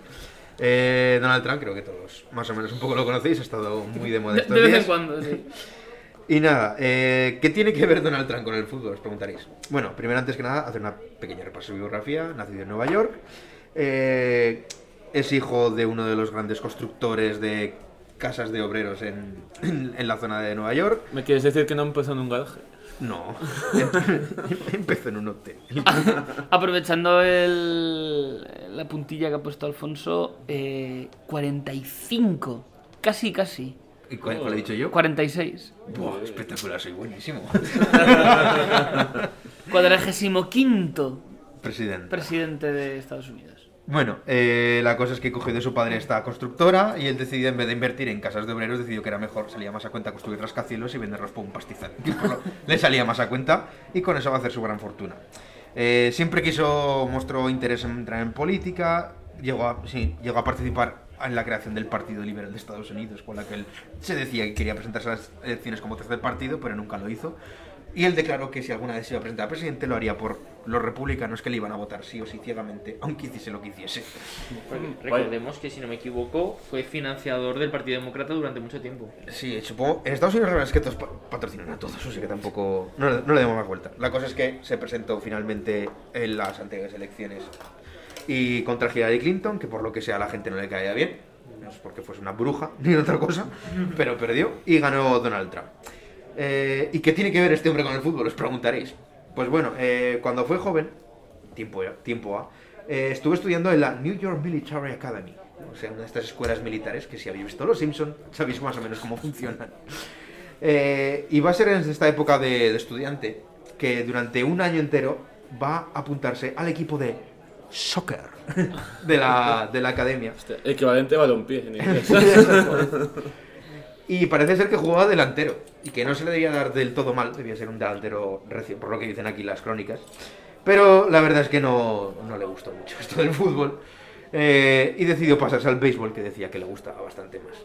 Eh, Donald Trump, creo que todos más o menos un poco lo conocéis, ha estado muy de moda De, estos de vez en cuando, sí. Y nada, eh, ¿qué tiene que ver Donald Trump con el fútbol? Os preguntaréis. Bueno, primero, antes que nada, hacer una pequeña repaso de biografía. Nacido en Nueva York. Eh, es hijo de uno de los grandes constructores de casas de obreros en, en- en la zona de Nueva York. ¿Me quieres decir que no empezó en un garaje? No, empezó en un hotel. Aprovechando el, la puntilla que ha puesto Alfonso, eh, 45. Casi, casi. ¿Y cuál, cuál he dicho yo? 46. Buah, espectacular, soy buenísimo. Cuadragésimo quinto Presidente. presidente de Estados Unidos. Bueno, eh, la cosa es que cogió de su padre esta constructora y él decidió, en vez de invertir en casas de obreros, decidió que era mejor, salía más a cuenta construir rascacielos y venderlos por un pastizal. Le salía más a cuenta y con eso va a hacer su gran fortuna. Eh, siempre quiso, mostró interés en entrar en política, llegó a, llegó a participar en la creación del Partido Liberal de Estados Unidos, con la que él se decía que quería presentarse a las elecciones como tercer partido, pero nunca lo hizo. Y él declaró que si alguna vez se iba a presentar a presidente lo haría por los republicanos que le iban a votar sí o sí ciegamente, aunque hiciese lo que hiciese. Recordemos que, si no me equivoco, fue financiador del Partido Demócrata durante mucho tiempo. Sí, supongo. En Estados Unidos la verdad es que todos pa- patrocinan a todos, así que tampoco. No, le- no le demos más vuelta. La cosa es que se presentó finalmente en las anteriores elecciones y contra Hillary Clinton, que por lo que sea a la gente no le caía bien. No es porque fuese una bruja ni otra cosa, pero perdió y ganó Donald Trump. Eh, ¿Y qué tiene que ver este hombre con el fútbol? Os preguntaréis. Pues bueno, eh, cuando fue joven, tiempo, tiempo A, eh, estuve estudiando en la New York Military Academy. O sea, una de estas escuelas militares que si habéis visto Los Simpson sabéis más o menos cómo funcionan. Eh, y va a ser en esta época de, de estudiante que durante un año entero va a apuntarse al equipo de soccer de la, de la academia. Hostia, equivalente a balompié en inglés. Y parece ser que jugaba delantero y que no se le debía dar del todo mal, debía ser un delantero recio, por lo que dicen aquí las crónicas. Pero la verdad es que no, no le gustó mucho esto del fútbol eh, y decidió pasarse al béisbol, que decía que le gustaba bastante más.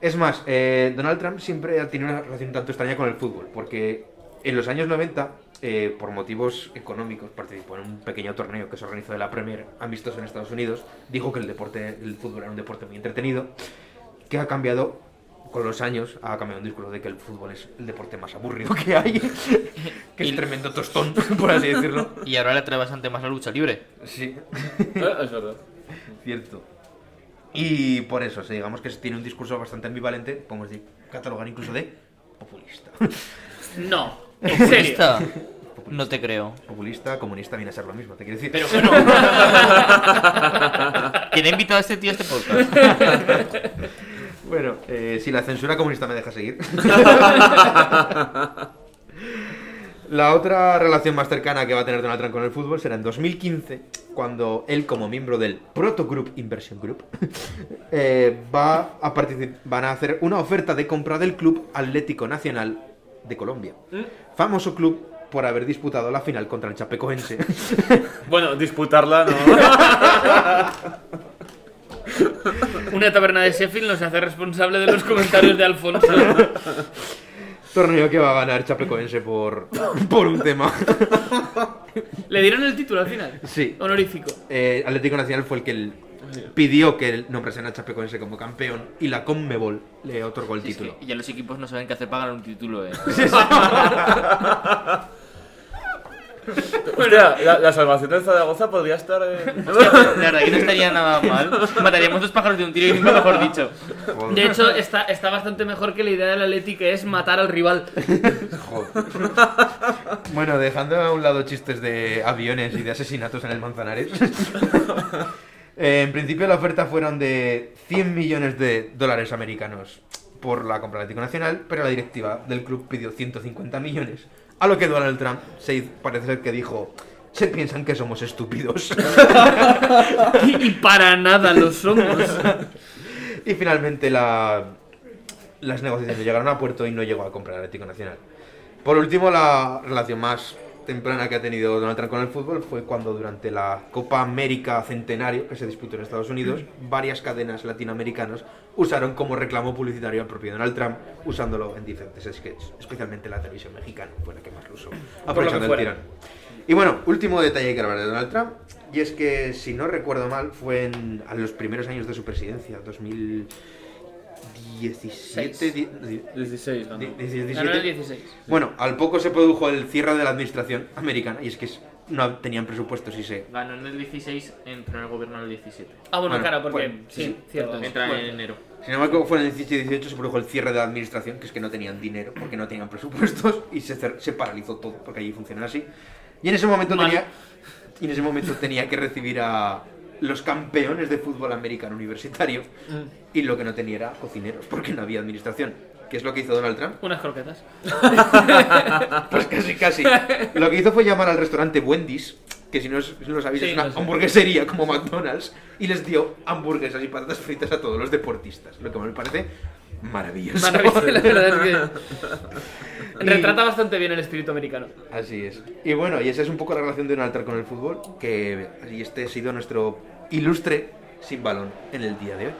Es más, eh, Donald Trump siempre ha tenido una relación tanto extraña con el fútbol, porque en los años 90, eh, por motivos económicos, participó en un pequeño torneo que se organizó de la Premier amistoso en Estados Unidos. Dijo que el deporte, el fútbol era un deporte muy entretenido, que ha cambiado con los años, ha cambiado un discurso de que el fútbol es el deporte más aburrido que hay, que es Y- tremendo tostón, por así decirlo. Y ahora le atrae bastante más la lucha libre. Sí, Ah, es verdad. cierto. Y por eso, sí, digamos que tiene un discurso bastante ambivalente, podemos decir, catalogar incluso de populista. No, serio. ¿Populista? No te creo. Populista, comunista, viene a ser lo mismo, te quiero decir. Pero bueno, ¿Quién ha invitado a este tío a este podcast? Bueno, eh, si la censura comunista me deja seguir. la otra relación más cercana que va a tener Donald Trump con el fútbol será en 2015, cuando él, como miembro del Proto Group Inversion Group, eh, va a van a hacer una oferta de compra del Club Atlético Nacional de Colombia. Famoso club por haber disputado la final contra el Chapecoense. Bueno, disputarla no. una taberna de Sheffield nos hace responsable de los comentarios de Alfonso. Torneo que va a ganar Chapecoense por, por un tema. Le dieron el título al final. Sí. Honorífico. Eh, Atlético Nacional fue el que el- pidió que nombrasen a Chapecoense como campeón y la Conmebol le otorgó el título. Y ya los equipos no saben qué hacer para ganar un título, eh. Hostia, la, la salvación del Zaragoza podría estar. eh, La verdad que no estaría nada mal. Mataríamos dos pájaros de un tiro y nunca mejor dicho. Joder. De hecho, está, está bastante mejor que la idea del Atleti que es matar al rival. Joder. bueno, dejando a un lado chistes de aviones y de asesinatos en el Manzanares. eh, en principio la oferta fueron de 100 millones de dólares americanos por la compra del Atlético Nacional, pero la directiva del club pidió 150 millones. A lo que Donald Trump se, parece ser que dijo, se piensan que somos estúpidos. Y, y para nada lo somos. Y finalmente la- las negociaciones llegaron a puerto y no llegó a comprar el Atlético Nacional. Por último, la relación más temprana que ha tenido Donald Trump con el fútbol fue cuando durante la Copa América Centenario, que se disputó en Estados Unidos, varias cadenas latinoamericanas usaron como reclamo publicitario al propio Donald Trump, usándolo en diferentes sketches, especialmente la televisión mexicana, fue la que más lo usó, aprovechando el tirón. Y bueno, último detalle que hablar de Donald Trump, y es que, si no recuerdo mal, fue en a los primeros años de su presidencia, 17... di- di- 16 ganó. di- 17. Ganó en el 16. Bueno, al poco se produjo el cierre de la administración americana y es que no tenían presupuestos y se... Ganó en el 16, entró en el gobierno en el 17. Ah, bueno, Bueno, claro, porque. bueno, sí, sí, cierto. sí. Entra Bueno. en enero. Sin embargo, fue en el 17 y 18 se produjo el cierre de la administración, que es que no tenían dinero, porque no tenían presupuestos, y se, cer- se paralizó todo, porque allí funciona así. Y en ese momento Mal. tenía y en ese momento tenía que recibir a los campeones de fútbol americano universitario, y lo que no tenía era cocineros, porque no había administración. ¿Qué es lo que hizo Donald Trump? Unas croquetas. Pues casi, casi. Lo que hizo fue llamar al restaurante Wendy's, que si no, es- si no lo sabéis Sí, es una sé. hamburguesería como McDonald's, y les dio hamburguesas y patatas fritas a todos los deportistas, lo que me parece maravilloso. Maravilloso, la verdad es que. Y- Retrata bastante bien el espíritu americano. Así es. Y bueno, y esa es un poco la relación de Donald Trump con el fútbol, que y este ha sido nuestro ilustre sin balón en el día de hoy.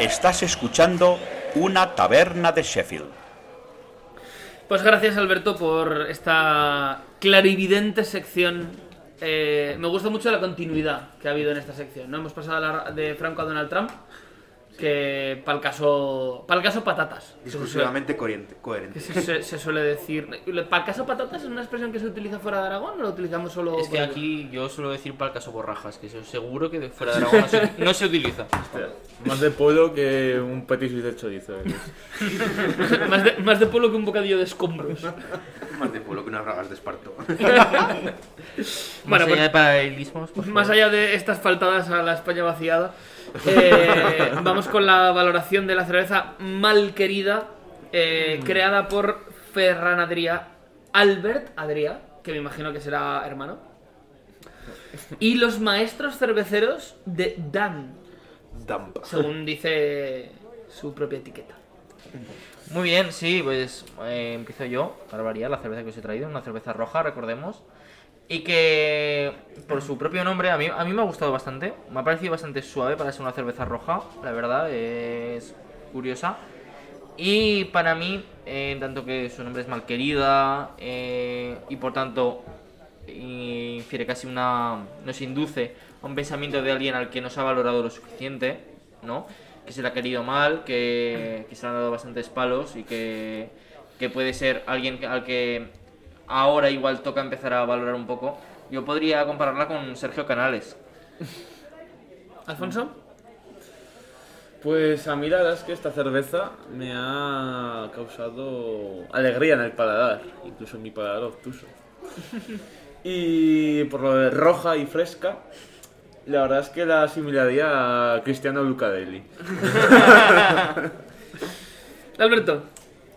Estás escuchando Una Taberna de Sheffield. Pues gracias, Alberto, por esta clarividente sección. Eh, me gusta mucho la continuidad que ha habido en esta sección. ¿no? Hemos pasado de Franco a Donald Trump, que para el caso, para el caso patatas. Discursivamente coherente. Coherente. se, se- se suele decir. ¿Para el caso patatas es una expresión que se utiliza fuera de Aragón o lo utilizamos solo Es que por aquí? yo suelo decir para el caso borrajas, que seguro que de fuera de Aragón no se, no se utiliza. Hostia, Más de pueblo que un petit de chorizo. ¿eh? más, de, más de pueblo que un bocadillo de escombros. Más de pueblo que unas bragas de esparto. Bueno, Más pues- allá de paralelismos, Más allá de estas faltadas a la España vaciada, eh, vamos con la valoración de la cerveza mal querida, eh, creada por Ferran Adrià, Albert Adrià, que me imagino que será hermano, y los maestros cerveceros de Dan, según dice su propia etiqueta. Muy bien, sí, pues eh, empiezo yo. Barbaría, la cerveza que os he traído, una cerveza roja, recordemos. Y que por su propio nombre a mí, a mí me ha gustado bastante. Me ha parecido bastante suave para ser una cerveza roja, la verdad, es curiosa. Y para mí, eh, tanto que su nombre es malquerida eh, y por tanto infiere casi una. nos induce a un pensamiento de alguien al que no se ha valorado lo suficiente, ¿no? Que se le ha querido mal, que, que se le han dado bastantes palos y que, que puede ser alguien al que ahora igual toca empezar a valorar un poco. Yo podría compararla con Sergio Canales. ¿Alfonso? Pues a mí la verdad es que esta cerveza me ha causado alegría en el paladar, incluso en mi paladar obtuso. Y por lo de roja y fresca, la verdad es que la asimilaría a Cristiano Lucadelli. Alberto.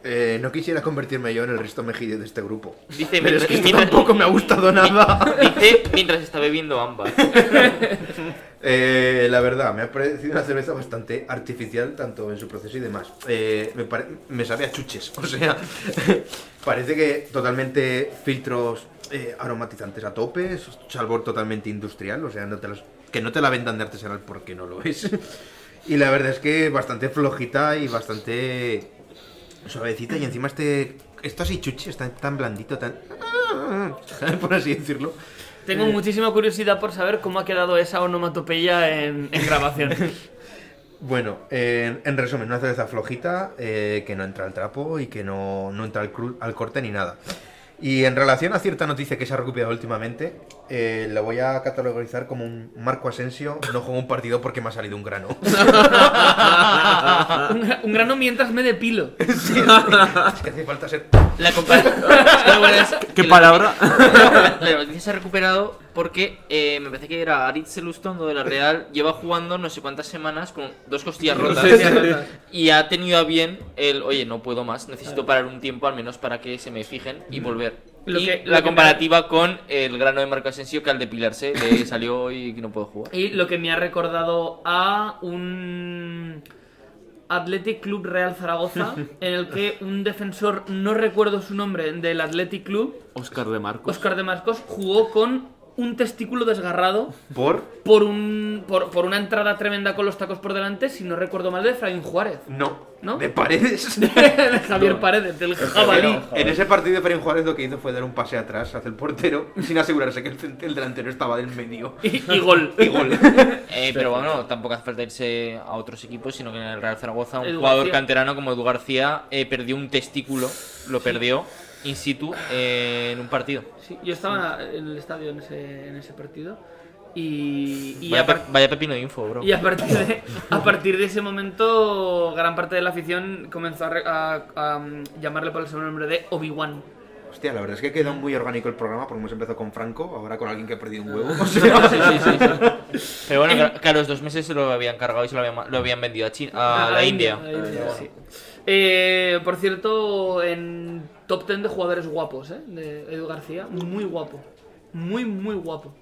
Eh, no quisiera convertirme yo en el Risto Mejide de este grupo. Dice, Pero es que esto mientras- tampoco me ha gustado nada. Dice mientras está bebiendo ámbar. Eh, la verdad, me ha parecido una cerveza bastante artificial, tanto en su proceso y demás. Eh, me, pare- me sabe a chuches, o sea, parece que totalmente filtros eh, aromatizantes a tope, es sabor totalmente industrial, o sea, no te los- que no te la vendan de artesanal porque no lo es. Y la verdad es que bastante flojita y bastante suavecita y encima este... Esto así chuchi, está tan blandito, tan... Por así decirlo. Tengo muchísima curiosidad por saber cómo ha quedado esa onomatopeya en, en grabación. Bueno, en, en resumen, una cerveza flojita eh, que no entra al trapo y que no, no entra al, cru- al corte ni nada. Y en relación a cierta noticia que se ha recuperado últimamente, eh, la voy a categorizar como un Marco Asensio no juega un partido porque me ha salido un grano. un, gra- un grano mientras me depilo. Sí, es que hace falta ser... La comparación. ¿Qué palabra? La noticia se ha recuperado porque eh, me parece que era Aritz Lustondo de la Real. Lleva jugando no sé cuántas semanas con dos costillas rotas. Sí, sí, sí. Y ha tenido a bien el, oye, no puedo más, necesito parar un tiempo al menos para que se me fijen y volver. Lo y que- la me- comparativa con el grano de Marco Asensio que al depilarse le salió y que no puedo jugar. Y lo que me ha recordado a un Athletic Club Real Zaragoza, en el que un defensor, no recuerdo su nombre, del Athletic Club, Oscar de Marcos. Oscar de Marcos, jugó con un testículo desgarrado Por. por, un, por, por una entrada tremenda con los tacos por delante, si no recuerdo mal, de Efraín Juárez. No. ¿No? De paredes. de Javier Paredes, del jabalí. En ese partido, Efraín Juárez lo que hizo fue dar un pase atrás hacia el portero sin asegurarse que el, el delantero estaba del medio. Y, y gol. Y gol. Eh, pero bueno, tampoco hace falta irse a otros equipos, sino que en el Real Zaragoza un Edu jugador García. canterano como Edu García eh, perdió un testículo, lo perdió in situ eh, en un partido. Sí, yo estaba en el estadio en ese, en ese partido. Y, y Vaya, a par- pe- vaya pepino de info, bro. Y a partir, de, a partir de ese momento, gran parte de la afición comenzó a, re- a- a, mm, llamarle por el sobrenombre de Obi-Wan. Hostia, la verdad es que quedó muy orgánico el programa porque hemos empezado con Franco, ahora con alguien que ha perdido un huevo. O sea, Sí, sí, sí, sí. Pero bueno, a los dos meses se lo habían cargado y se lo habían, lo habían vendido a, China, a, la India. a la India, sí. Eh, por cierto, en top 10 de jugadores guapos, ¿eh? De Edu García. Muy guapo. Muy, muy guapo.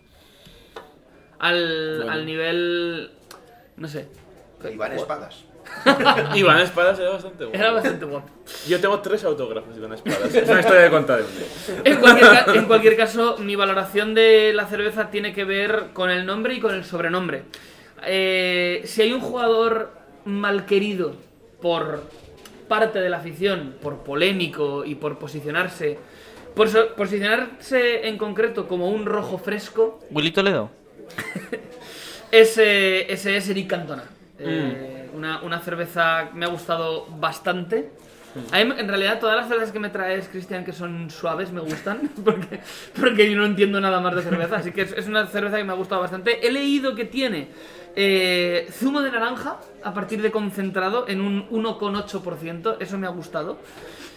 Al, al nivel... No sé. Iván Espadas. Iván Espadas era bastante bueno. Era bastante guapo. Yo tengo tres autógrafos de Iván Espadas. Es una historia de contar cualquier, en cualquier caso, mi valoración de la cerveza tiene que ver con el nombre y con el sobrenombre. Eh, si hay un jugador mal querido por parte de la afición, por polémico y por posicionarse, por so- posicionarse en concreto como un rojo fresco, Willy Toledo. ese, ese es Eric Cantona. Eh, una, una cerveza que me ha gustado bastante. A mí, en realidad, todas las cervezas que me traes, Cristian, que son suaves, me gustan. Porque, porque yo no entiendo nada más de cerveza. Así que es, es una cerveza que me ha gustado bastante. He leído que tiene eh, zumo de naranja a partir de concentrado en un 1,8%. Eso me ha gustado.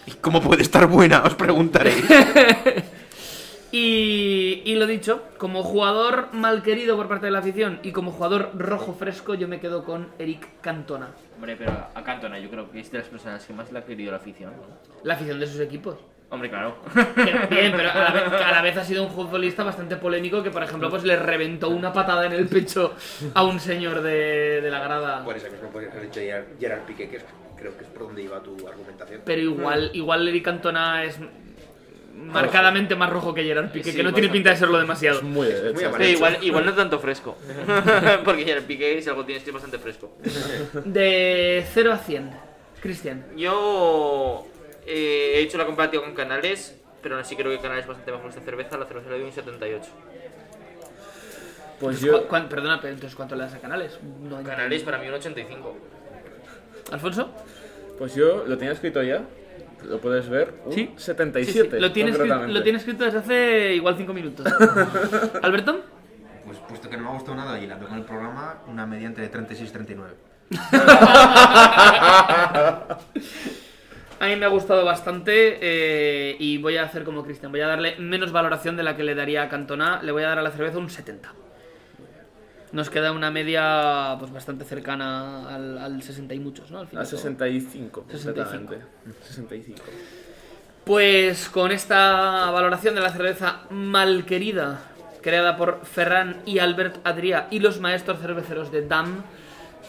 ¿Y cómo puede estar buena? Os preguntaréis. Y, y lo dicho, como jugador mal querido por parte de la afición y como jugador rojo fresco, yo me quedo con Eric Cantona. Hombre, pero a Cantona yo creo que es de las personas que más le ha querido la afición. La afición de sus equipos. Hombre, claro. Bien, pero a la, vez, a la vez ha sido un futbolista bastante polémico que, por ejemplo, pues le reventó una patada en el pecho a un señor de, de la grada. Por eso mismo podrías haber dicho Gerard, Gerard Piqué, que es- creo que es por donde iba tu argumentación. Pero igual, igual Eric Cantona es marcadamente más rojo que Gerard Piqué, Sí, que no tiene pinta de serlo demasiado. Es muy muy amarillo. Pero igual, igual no tanto fresco. Porque el piqué, si algo tiene, estoy bastante fresco. De 0 a 100, Cristian. Yo eh, he hecho la comparativa con Canales, pero aún así creo que Canales es bastante mejor esta cerveza. La cerveza le doy un 78. Pues ¿Cu- yo. cuán- perdona, pero entonces ¿cuánto le das a Canales? No. Canales para mí un 85. ¿Alfonso? Pues yo lo tenía escrito ya. Lo puedes ver. Un Sí. 77. Sí, sí, Lo, tiene escrito, lo tiene escrito desde hace igual 5 minutos. ¿Alberto? Pues puesto que no me ha gustado nada y la con el programa, una media entre 36 y 39. A mí me ha gustado bastante eh, y voy a hacer como Cristian. Voy a darle menos valoración de la que le daría a Cantona. Le voy a dar a la cerveza un 70. Nos queda una media pues bastante cercana al, al 60 y muchos, ¿no? Al fin y A al cabo. 65, 65. completamente. 65. Pues con esta valoración de la cerveza malquerida, creada por Ferran y Albert Adrià y los maestros cerveceros de DAM,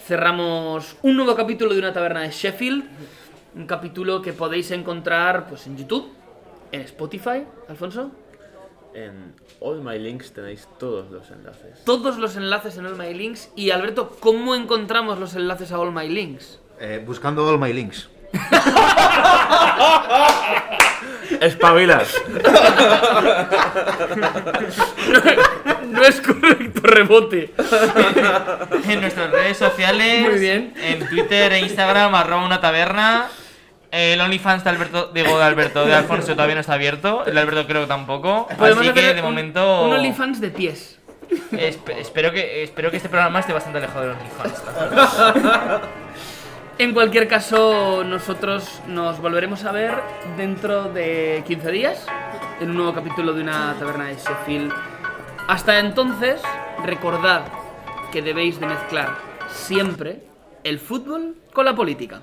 cerramos un nuevo capítulo de una taberna de Sheffield. Un capítulo que podéis encontrar pues, en YouTube, en Spotify, Alfonso. En All My Links tenéis todos los enlaces. Todos los enlaces en All My Links. Y Alberto, ¿cómo encontramos los enlaces a All My Links? Eh, buscando all my links. ¡Espabilas! No es correcto rebote. En nuestras redes sociales, Muy bien. en Twitter e Instagram, arroba una taberna. El OnlyFans de Alberto, digo de Alberto, de Alfonso todavía no está abierto. El de Alberto creo que tampoco. Podemos Así que de un- momento. Un OnlyFans de pies. espe- espero, que, espero que este programa esté bastante alejado del OnlyFans. En cualquier caso, nosotros nos volveremos a ver dentro de 15 días en un nuevo capítulo de una taberna de Sheffield. Hasta entonces, recordad que debéis de mezclar siempre el fútbol con la política.